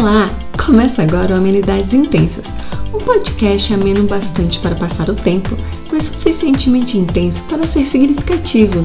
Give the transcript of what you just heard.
Olá! Começa agora o Amenidades Intensas, um podcast ameno bastante para passar o tempo, mas suficientemente intenso para ser significativo.